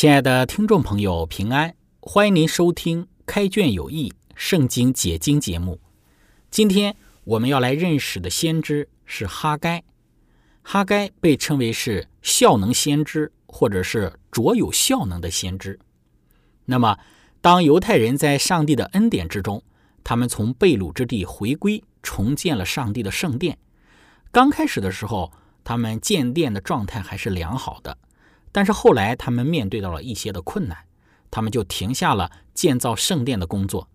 亲爱的听众朋友，平安！欢迎您收听《开卷有益·圣经解经》节目。今天我们要来认识的先知是哈该。哈该被称为是效能先知，或者是卓有效能的先知。那么，当犹太人在上帝的恩典之中，他们从被掳之地回归，重建了上帝的圣殿。刚开始的时候，他们建殿的状态还是良好的。但是后来，他们面对到了一些的困难，他们就停下了建造圣殿的工作。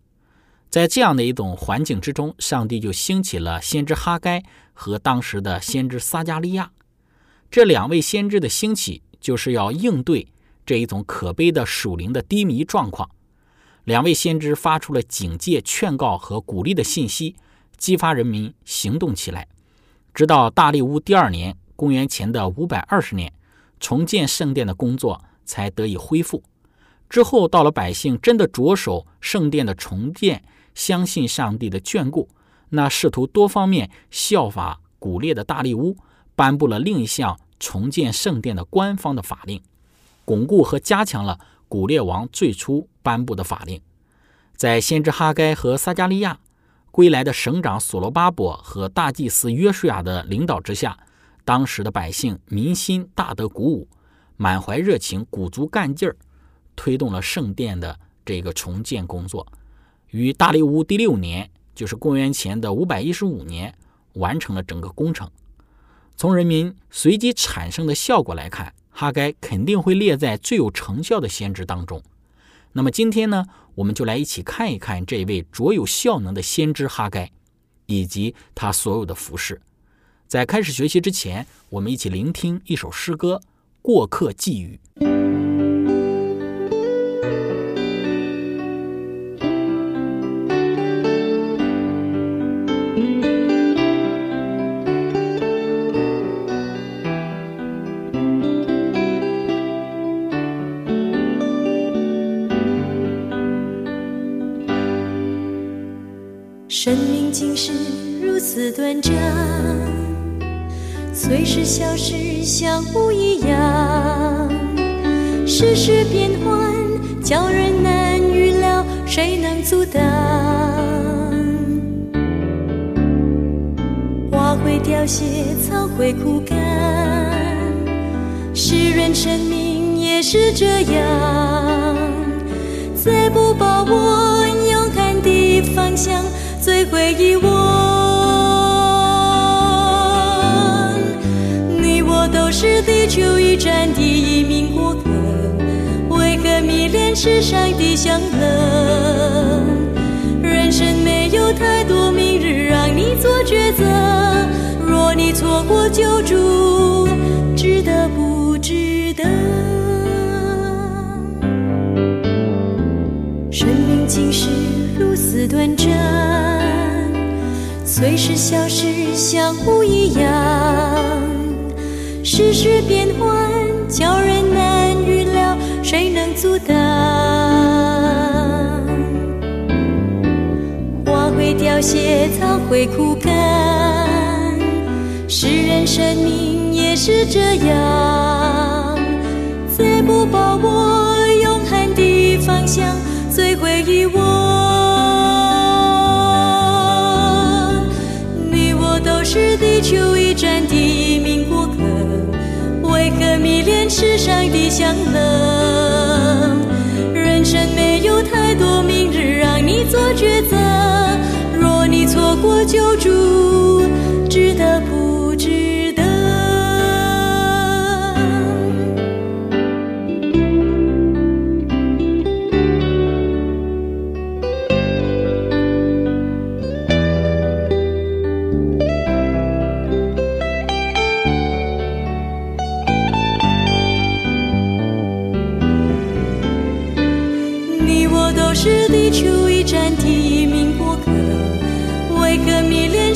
在这样的一种环境之中，上帝就兴起了先知哈该和当时的先知撒加利亚。这两位先知的兴起，就是要应对这一种可悲的属灵的低迷状况。两位先知发出了警戒、劝告和鼓励的信息，激发人民行动起来。直到大利乌第二年（公元前的五百二十年）。重建圣殿的工作才得以恢复。之后，到了百姓真的着手圣殿的重建，相信上帝的眷顾，那试图多方面效法古列的大力乌，颁布了另一项重建圣殿的官方的法令，巩固和加强了古列王最初颁布的法令。在先知哈该和撒加利亚归来的省长所罗巴伯和大祭司约书亚的领导之下。当时的百姓民心大得鼓舞，满怀热情，鼓足干劲儿，推动了圣殿的这个重建工作。于大利乌第六年，就是公元前的五百一十五年，完成了整个工程。从人民随机产生的效果来看，哈该肯定会列在最有成效的先知当中。那么今天呢，我们就来一起看一看这位卓有效能的先知哈该，以及他所有的服饰。在开始学习之前，我们一起聆听一首诗歌《过客寄语》。是小事，像雾一样；世事变幻，叫人难预料，谁能阻挡？花会凋谢，草会枯干，诗人生命也是这样。再不把握勇敢的方向，最会遗忘。是地球一站的一名过客，为何迷恋世上的享乐？人生没有太多明日让你做抉择，若你错过救助，值得不值得？生命竟是如此短暂，随时消失，像雾一样。世事变幻，叫人难预料，谁能阻挡？花会凋谢，草会枯干，世人生命也是这样。再不把握永恒的方向，的香囊，人生没有太多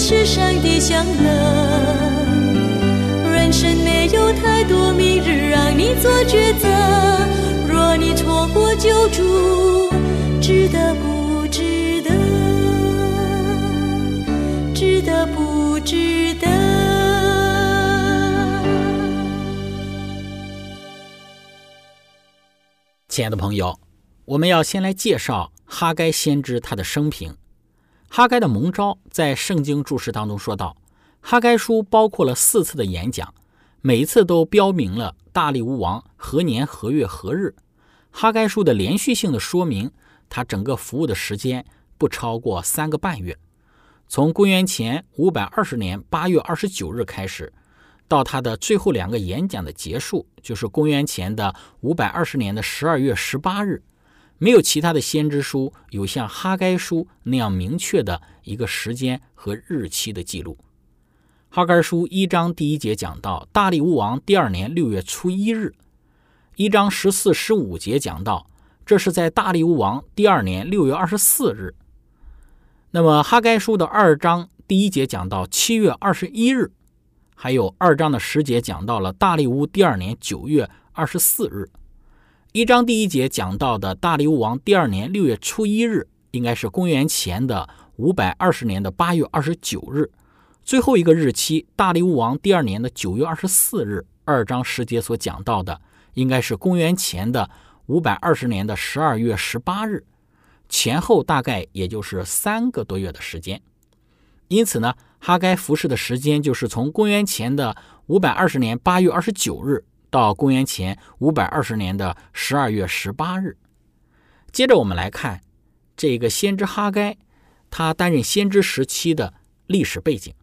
世上的享乐？人生没有太多明日让你做抉择，若你错过救助，值得不值得？值得不值得？亲爱的朋友，我们要先来介绍哈该先知他的生平。哈该的蒙召在圣经注释当中说到，哈该书包括了四次的演讲，每一次都标明了大利乌王何年何月何日。哈该书的连续性的说明，他整个服务的时间不超过三个半月，从公元前五百二十年八月二十九日开始。到他的最后两个演讲的结束，就是公元前的五百二十年的十二月十八日，没有其他的先知书有像哈该书那样明确的一个时间和日期的记录。哈该书一章第一节讲到大利乌王第二年六月初一日，一章十四、十五节讲到这是在大利乌王第二年六月二十四日。那么哈该书的二章第一节讲到七月二十一日。还有二章的十节讲到了大利乌第二年九月二十四日，一章第一节讲到的大力物王第二年六月初一日，应该是公元前的五百二十年的八月二十九日。最后一个日期，大力物王第二年的九月二十四日，二章十节所讲到的，应该是公元前的五百二十年的十二月十八日，前后大概也就是三个多月的时间。因此呢。哈该服侍的时间就是从公元前的五百二十年八月二十九日到公元前五百二十年的十二月十八日。接着我们来看这个先知哈该，他担任先知时期的历史背景。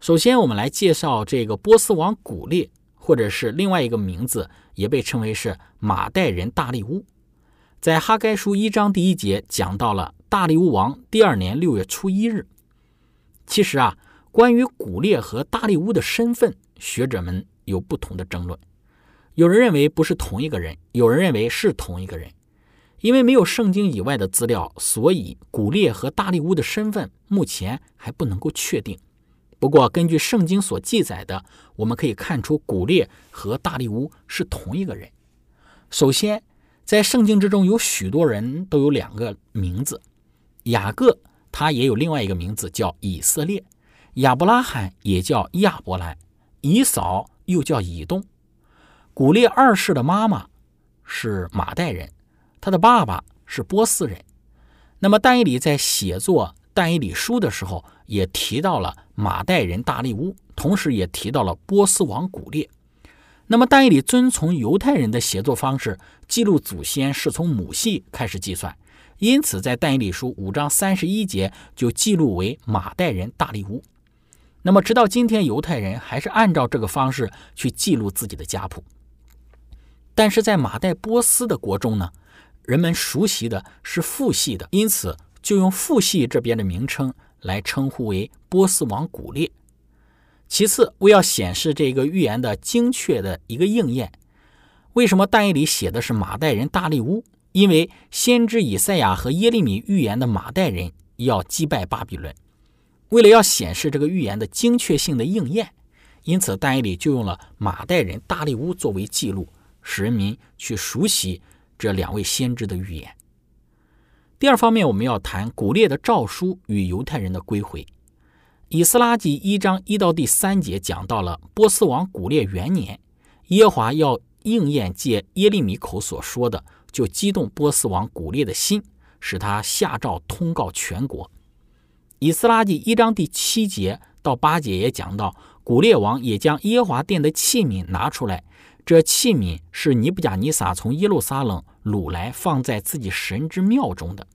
首先，我们来介绍这个波斯王古列，或者是另外一个名字，也被称为是马代人大力乌。在哈该书一章第一节讲到了大力乌王第二年六月初一日。其实啊，关于古列和大力乌的身份，学者们有不同的争论。有人认为不是同一个人，有人认为是同一个人。因为没有圣经以外的资料，所以古列和大利乌的身份目前还不能够确定。不过，根据圣经所记载的，我们可以看出古列和大利乌是同一个人。首先，在圣经之中有许多人都有两个名字，雅各。他也有另外一个名字叫以色列，亚伯拉罕也叫亚伯兰，以扫又叫以东。古列二世的妈妈是马代人，他的爸爸是波斯人。那么但以理在写作但以理书的时候，也提到了马代人大利乌，同时也提到了波斯王古列。那么但以理遵从犹太人的写作方式，记录祖先是从母系开始计算。因此，在但以理书五章三十一节就记录为马代人大利乌。那么，直到今天，犹太人还是按照这个方式去记录自己的家谱。但是在马代波斯的国中呢，人们熟悉的是父系的，因此就用父系这边的名称来称呼为波斯王古列。其次，为要显示这个预言的精确的一个应验，为什么但以理写的是马代人大利乌？因为先知以赛亚和耶利米预言的马代人要击败巴比伦，为了要显示这个预言的精确性的应验，因此但以理就用了马代人大利乌作为记录，使人民去熟悉这两位先知的预言。第二方面，我们要谈古列的诏书与犹太人的归回。以斯拉记一章一到第三节讲到了波斯王古列元年，耶华要应验借耶利米口所说的。就激动波斯王古列的心，使他下诏通告全国。以斯拉记一章第七节到八节也讲到，古列王也将耶华殿的器皿拿出来，这器皿是尼布甲尼撒从耶路撒冷掳来，放在自己神之庙中的。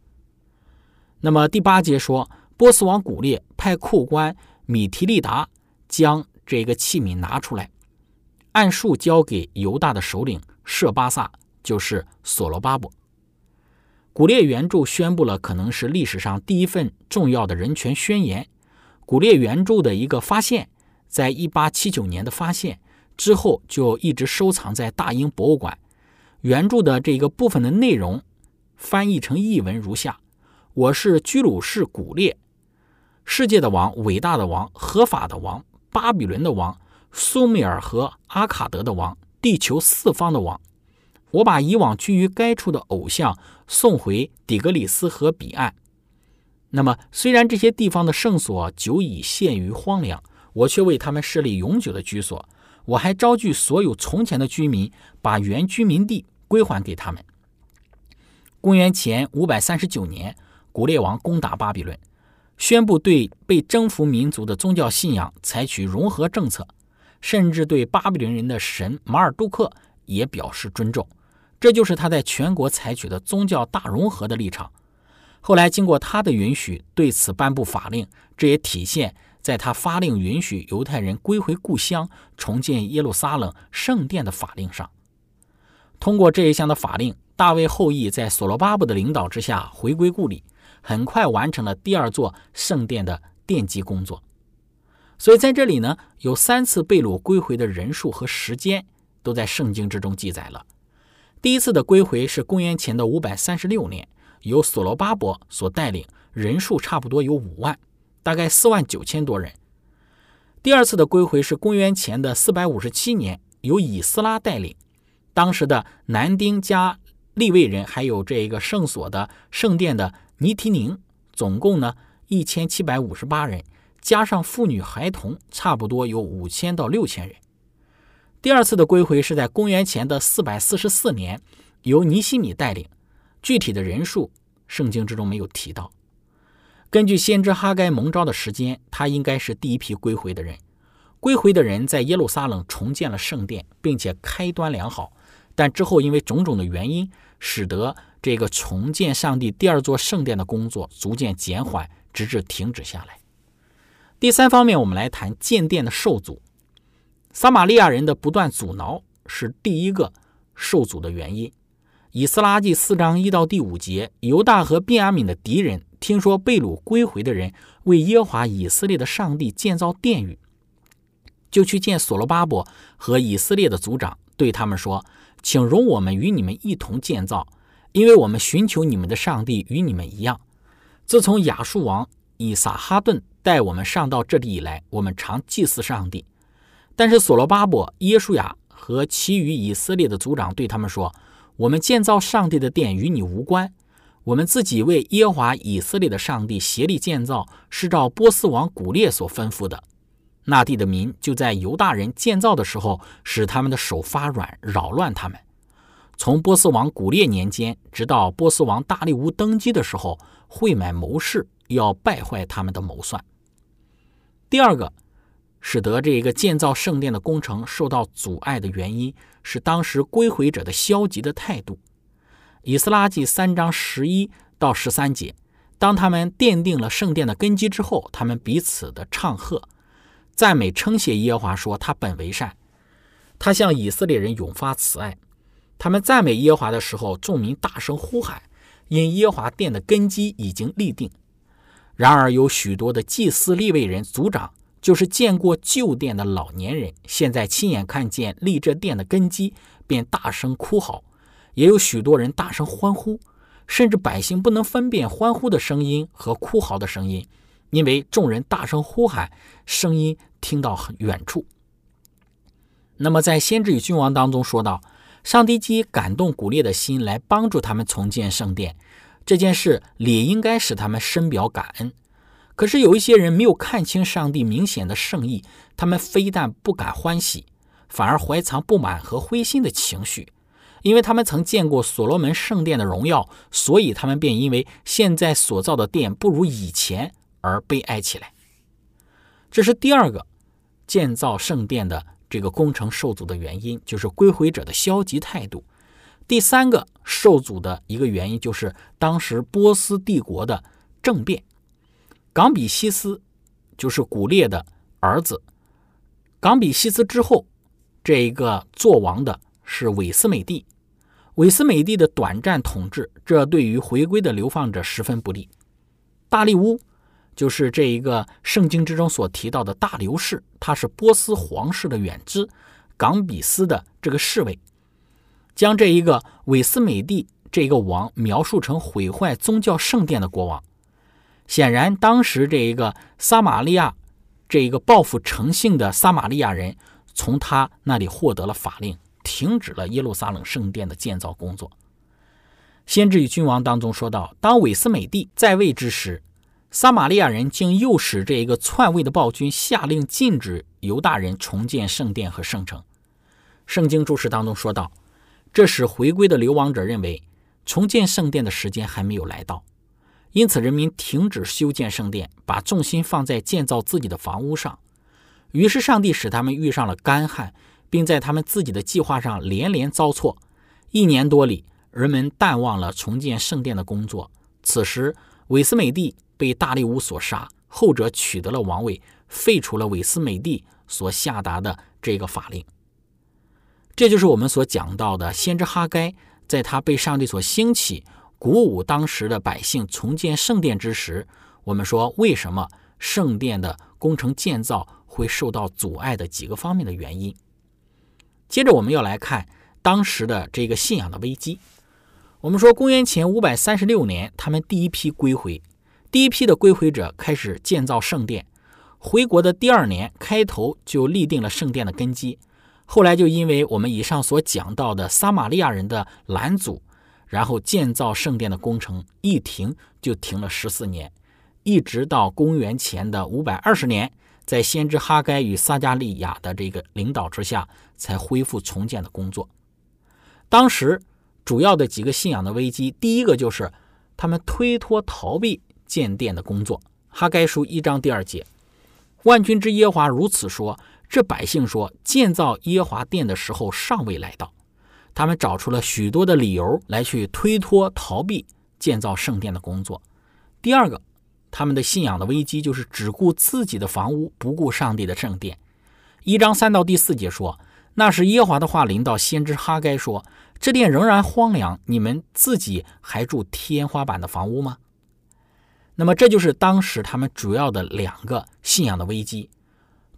那么第八节说，波斯王古列派库官米提利达将这个器皿拿出来，按数交给犹大的首领舍巴萨，就是所罗巴伯。古列原著宣布了可能是历史上第一份重要的人权宣言。古列原著的一个发现，在一八七九年的发现之后，就一直收藏在大英博物馆。原著的这个部分的内容翻译成译文如下：我是居鲁士古列，世界的王，伟大的王，合法的王，巴比伦的王，苏美尔和阿卡德的王，地球四方的王。我把以往居于该处的偶像送回底格里斯河彼岸。那么，虽然这些地方的圣所久已陷于荒凉，我却为他们设立永久的居所。我还招聚所有从前的居民，把原居民地归还给他们。公元前五百三十九年，古列王攻打巴比伦，宣布对被征服民族的宗教信仰采取融合政策，甚至对巴比伦人的神马尔杜克也表示尊重。这就是他在全国采取的宗教大融合的立场。后来经过他的允许，对此颁布法令，这也体现在他发令允许犹太人归回故乡、重建耶路撒冷圣殿的法令上。通过这一项的法令，大卫后裔在所罗巴布的领导之下回归故里，很快完成了第二座圣殿的奠基工作。所以在这里呢，有三次被掳归回的人数和时间都在圣经之中记载了。第一次的归回是公元前的五百三十六年，由所罗巴伯所带领，人数差不多有五万，大概四万九千多人。第二次的归回是公元前的四百五十七年，由以斯拉带领，当时的男丁加利未人，还有这个圣所的圣殿的尼提宁，总共呢一千七百五十八人，加上妇女孩童，差不多有五千到六千人。第二次的归回是在公元前的四百四十四年，由尼西米带领，具体的人数圣经之中没有提到。根据先知哈该蒙召的时间，他应该是第一批归回的人。归回的人在耶路撒冷重建了圣殿，并且开端良好，但之后因为种种的原因，使得这个重建上帝第二座圣殿的工作逐渐减缓，直至停止下来。第三方面，我们来谈建殿的受阻。撒玛利亚人的不断阻挠是第一个受阻的原因。以斯拉记四章一到第五节，犹大和便雅悯的敌人听说被掳归回的人为耶华以色列的上帝建造殿宇，就去见所罗巴伯和以色列的族长，对他们说：“请容我们与你们一同建造，因为我们寻求你们的上帝与你们一样。自从亚述王以撒哈顿带我们上到这里以来，我们常祭祀上帝。”但是所罗巴伯、耶稣雅和其余以色列的族长对他们说：“我们建造上帝的殿与你无关，我们自己为耶华以色列的上帝协力建造，是照波斯王古列所吩咐的。那地的民就在犹大人建造的时候，使他们的手发软，扰乱他们。从波斯王古列年间，直到波斯王大力乌登基的时候，会买谋士，要败坏他们的谋算。第二个。”使得这个建造圣殿的工程受到阻碍的原因是当时归回者的消极的态度。以斯拉记三章十一到十三节，当他们奠定了圣殿的根基之后，他们彼此的唱和、赞美、称谢耶和华，说他本为善，他向以色列人永发慈爱。他们赞美耶和华的时候，众民大声呼喊，因耶和华殿的根基已经立定。然而有许多的祭司、立位人、族长。就是见过旧殿的老年人，现在亲眼看见立这殿的根基，便大声哭嚎；也有许多人大声欢呼，甚至百姓不能分辨欢呼的声音和哭嚎的声音，因为众人大声呼喊，声音听到很远处。那么，在先知与君王当中说到，上帝基感动古列的心来帮助他们重建圣殿，这件事理应该使他们深表感恩。可是有一些人没有看清上帝明显的圣意，他们非但不敢欢喜，反而怀藏不满和灰心的情绪，因为他们曾见过所罗门圣殿的荣耀，所以他们便因为现在所造的殿不如以前而悲哀起来。这是第二个建造圣殿的这个工程受阻的原因，就是归回者的消极态度。第三个受阻的一个原因，就是当时波斯帝国的政变。冈比西斯就是古列的儿子。冈比西斯之后，这一个做王的是韦斯美帝。韦斯美帝的短暂统治，这对于回归的流放者十分不利。大利乌就是这一个圣经之中所提到的大流士，他是波斯皇室的远支，冈比斯的这个侍卫，将这一个韦斯美帝这个王描述成毁坏宗教圣殿的国王。显然，当时这一个撒玛利亚，这一个报复诚信的撒玛利亚人，从他那里获得了法令，停止了耶路撒冷圣殿的建造工作。先知与君王当中说到，当韦斯美帝在位之时，撒玛利亚人竟诱使这一个篡位的暴君下令禁止犹大人重建圣殿和圣城。圣经注释当中说道，这使回归的流亡者认为重建圣殿的时间还没有来到。因此，人民停止修建圣殿，把重心放在建造自己的房屋上。于是，上帝使他们遇上了干旱，并在他们自己的计划上连连遭挫。一年多里，人们淡忘了重建圣殿的工作。此时，韦斯美帝被大利乌所杀，后者取得了王位，废除了韦斯美帝所下达的这个法令。这就是我们所讲到的先知哈该，在他被上帝所兴起。鼓舞当时的百姓重建圣殿之时，我们说为什么圣殿的工程建造会受到阻碍的几个方面的原因。接着我们要来看当时的这个信仰的危机。我们说公元前五百三十六年，他们第一批归回，第一批的归回者开始建造圣殿。回国的第二年开头就立定了圣殿的根基，后来就因为我们以上所讲到的撒玛利亚人的拦阻。然后建造圣殿的工程一停就停了十四年，一直到公元前的五百二十年，在先知哈该与撒加利亚的这个领导之下，才恢复重建的工作。当时主要的几个信仰的危机，第一个就是他们推脱逃避建殿的工作。哈该书一章第二节，万军之耶华如此说：这百姓说，建造耶华殿的时候尚未来到。他们找出了许多的理由来去推脱、逃避建造圣殿的工作。第二个，他们的信仰的危机就是只顾自己的房屋，不顾上帝的圣殿。一章三到第四节说：“那是耶华的话临到先知哈该说：这殿仍然荒凉，你们自己还住天花板的房屋吗？”那么，这就是当时他们主要的两个信仰的危机：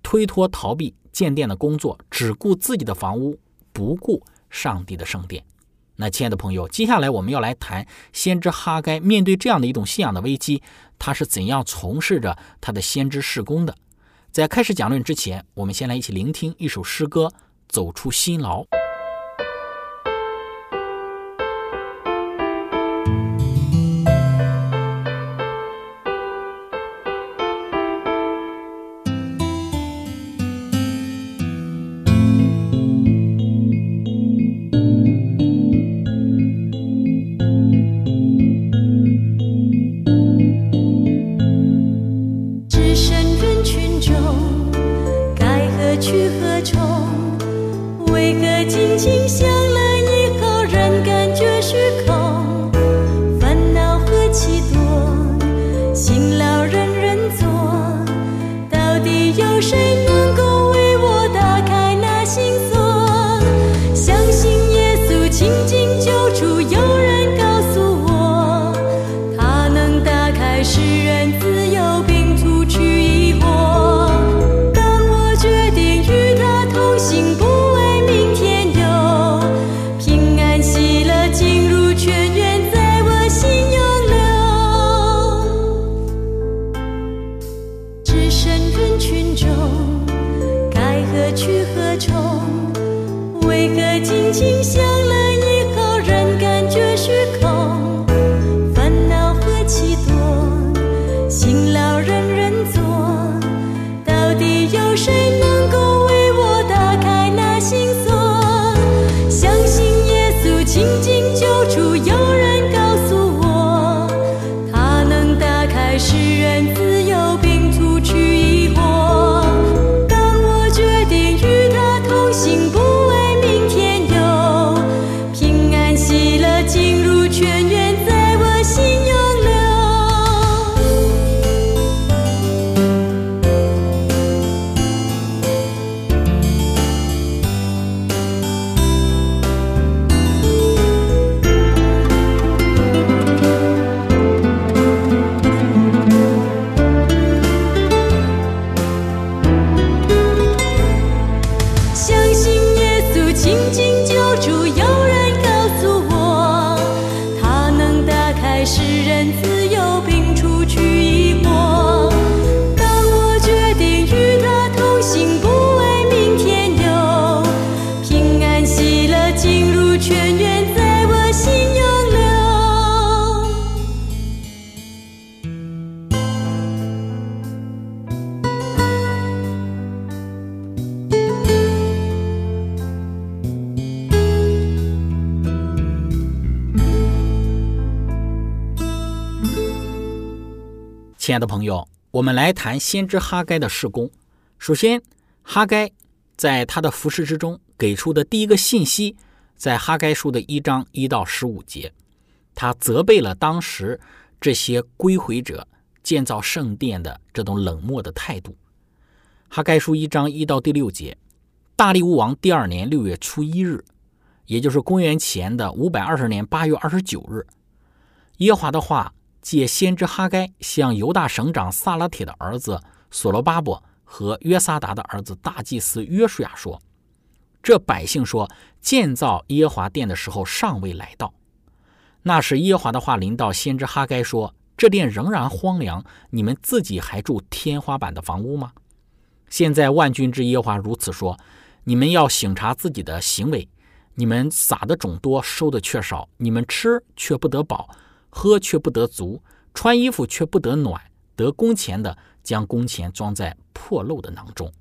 推脱、逃避建殿的工作，只顾自己的房屋，不顾。上帝的圣殿。那，亲爱的朋友，接下来我们要来谈先知哈该面对这样的一种信仰的危机，他是怎样从事着他的先知事工的。在开始讲论之前，我们先来一起聆听一首诗歌《走出辛劳》。自由亲爱的朋友，我们来谈先知哈该的事工。首先，哈该在他的服饰之中给出的第一个信息，在哈该书的一章一到十五节，他责备了当时这些归回者建造圣殿的这种冷漠的态度。哈该书一章一到第六节，大利乌王第二年六月初一日，也就是公元前的五百二十年八月二十九日，耶和华的话借先知哈该向犹大省长萨拉铁的儿子所罗巴伯和约撒达的儿子大祭司约书亚说：“这百姓说，建造耶华殿的时候尚未来到。那时耶华的话临到先知哈该说：这殿仍然荒凉，你们自己还住天花板的房屋吗？”现在万军之耶华如此说：你们要省察自己的行为，你们撒的种多，收的却少；你们吃却不得饱，喝却不得足，穿衣服却不得暖。得工钱的将工钱装在破漏的囊中。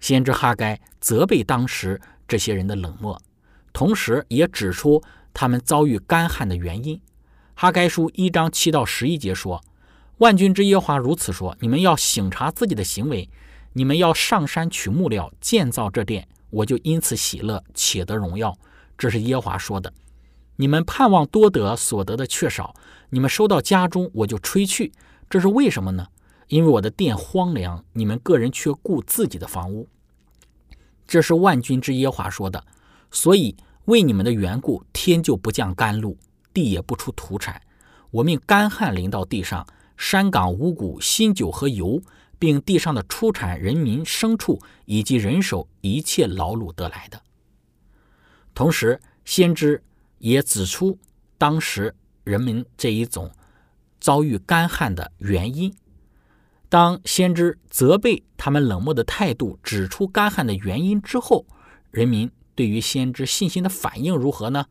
先知哈该责备当时这些人的冷漠，同时也指出他们遭遇干旱的原因。哈该书一章七到十一节说：万军之耶华如此说：你们要省察自己的行为。你们要上山取木料建造这殿，我就因此喜乐，且得荣耀。这是耶华说的。你们盼望多得，所得的却少；你们收到家中，我就吹去。这是为什么呢？因为我的殿荒凉，你们个人却顾自己的房屋。这是万军之耶华说的。所以为你们的缘故，天就不降甘露，地也不出土产。我命干旱临到地上，山岗五谷、新酒和油。并地上的出产人民牲畜以及人手一切劳碌得来的。同时，先知也指出当时人民这一种遭遇干旱的原因。当先知责备他们冷漠的态度，指出干旱的原因之后，人民对于先知信心的反应如何呢？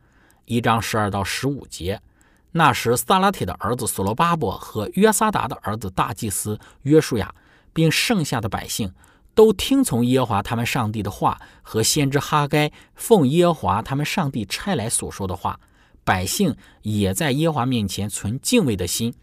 一章十二到十五节，那时撒拉铁的儿子所罗巴伯和约撒达的儿子大祭司约书亚。并剩下的百姓都听从耶和华他们上帝的话和先知哈该奉耶和华他们上帝差来所说的话，百姓也在耶和华面前存敬畏的心。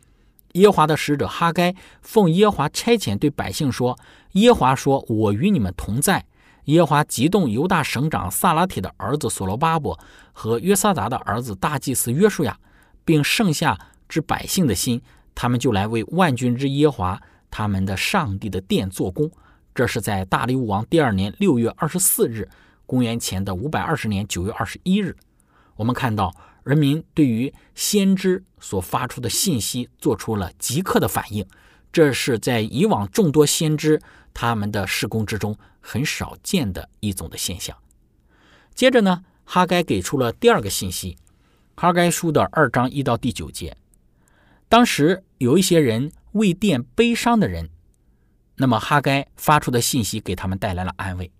耶和华的使者哈该奉耶和华差遣对百姓说：“耶和华说，我与你们同在。”耶和华激动犹大省长萨拉铁的儿子所罗巴伯和约撒达的儿子大祭司约书亚，并剩下之百姓的心，他们就来为万军之耶和华。他们的上帝的殿做工，这是在大利乌王第二年六月二十四日，公元前的五百二十年九月二十一日，我们看到人民对于先知所发出的信息做出了即刻的反应，这是在以往众多先知他们的施工之中很少见的一种的现象。接着呢，哈该给出了第二个信息，哈该书的二章一到第九节，当时有一些人。为殿悲伤的人，那么哈该发出的信息给他们带来了安慰。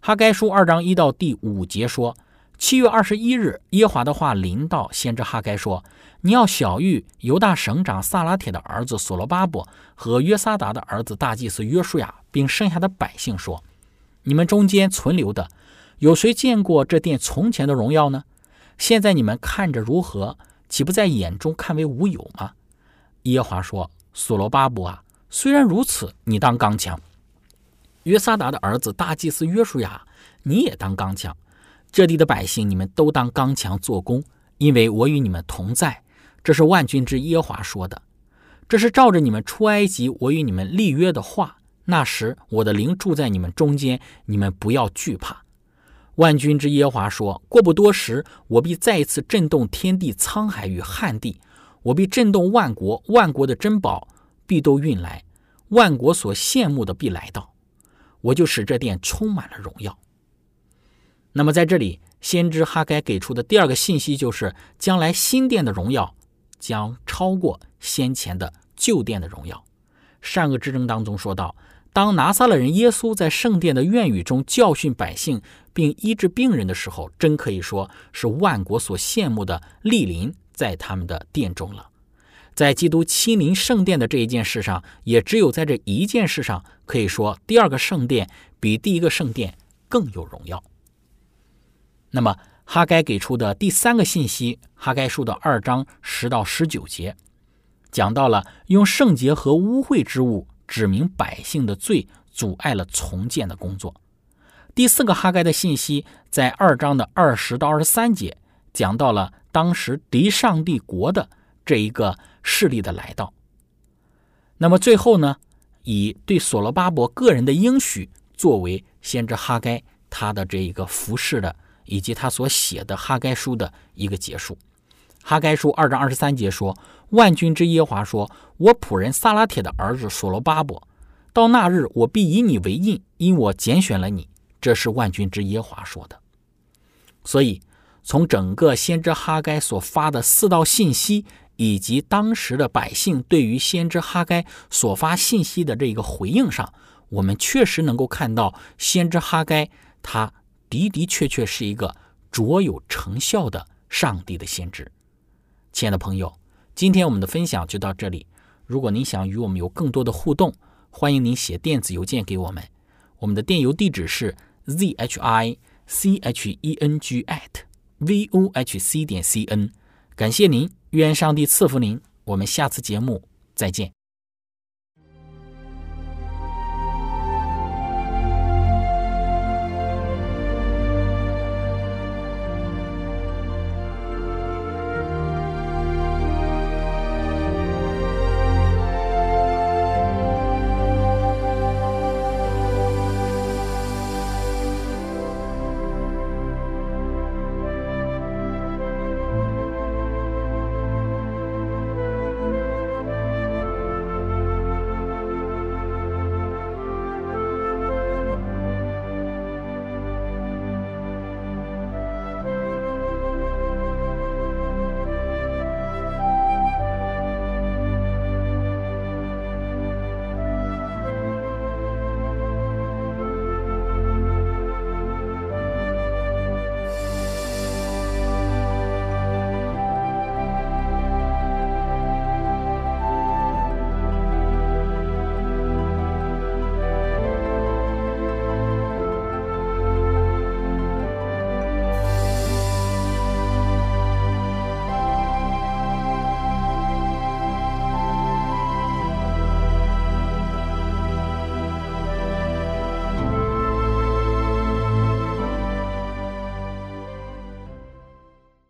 哈该书二章一到第五节说：七月二十一日，耶华的话临到先知哈该说：“你要小谕犹大省长萨拉铁的儿子所罗巴伯和约撒达的儿子大祭司约书亚，并剩下的百姓说：你们中间存留的，有谁见过这殿从前的荣耀呢？现在你们看着如何？岂不在眼中看为无有吗？”耶华说。所罗巴伯啊，虽然如此，你当刚强。约撒达的儿子大祭司约书亚，你也当刚强。这地的百姓，你们都当刚强做工，因为我与你们同在。这是万军之耶华说的，这是照着你们出埃及我与你们立约的话。那时我的灵住在你们中间，你们不要惧怕。万军之耶华说过不多时，我必再一次震动天地沧海与旱地。我必震动万国，万国的珍宝必都运来，万国所羡慕的必来到，我就使这殿充满了荣耀。那么在这里，先知哈该给出的第二个信息就是，将来新殿的荣耀将超过先前的旧殿的荣耀。善恶之争当中说到，当拿撒勒人耶稣在圣殿的院宇中教训百姓，并医治病人的时候，真可以说是万国所羡慕的莅临。在他们的殿中了，在基督亲临圣殿的这一件事上，也只有在这一件事上，可以说第二个圣殿比第一个圣殿更有荣耀。那么哈该给出的第三个信息，哈该书的二章十到十九节，讲到了用圣洁和污秽之物指明百姓的罪，阻碍了重建的工作。第四个哈该的信息在二章的二十到二十三节，讲到了当时敌上帝国的这一个势力的来到。那么最后呢，以对所罗巴伯个人的应许作为先知哈该他的这一个服饰的，以及他所写的哈该书的一个结束。哈该书二章二十三节说：“万军之耶华说，我仆人撒拉铁的儿子所罗巴伯，到那日我必以你为印，因我拣选了你。”这是万军之耶华说的。所以，从整个先知哈该所发的四道信息。以及当时的百姓对于先知哈该所发信息的这个回应上，我们确实能够看到先知哈该他的的确确是一个卓有成效的上帝的先知。亲爱的朋友，今天我们的分享就到这里。如果您想与我们有更多的互动，欢迎您写电子邮件给我们。我们的电邮地址是 z h i c h e n g at v o h c 点 c n。感谢您。愿上帝赐福您，我们下次节目再见。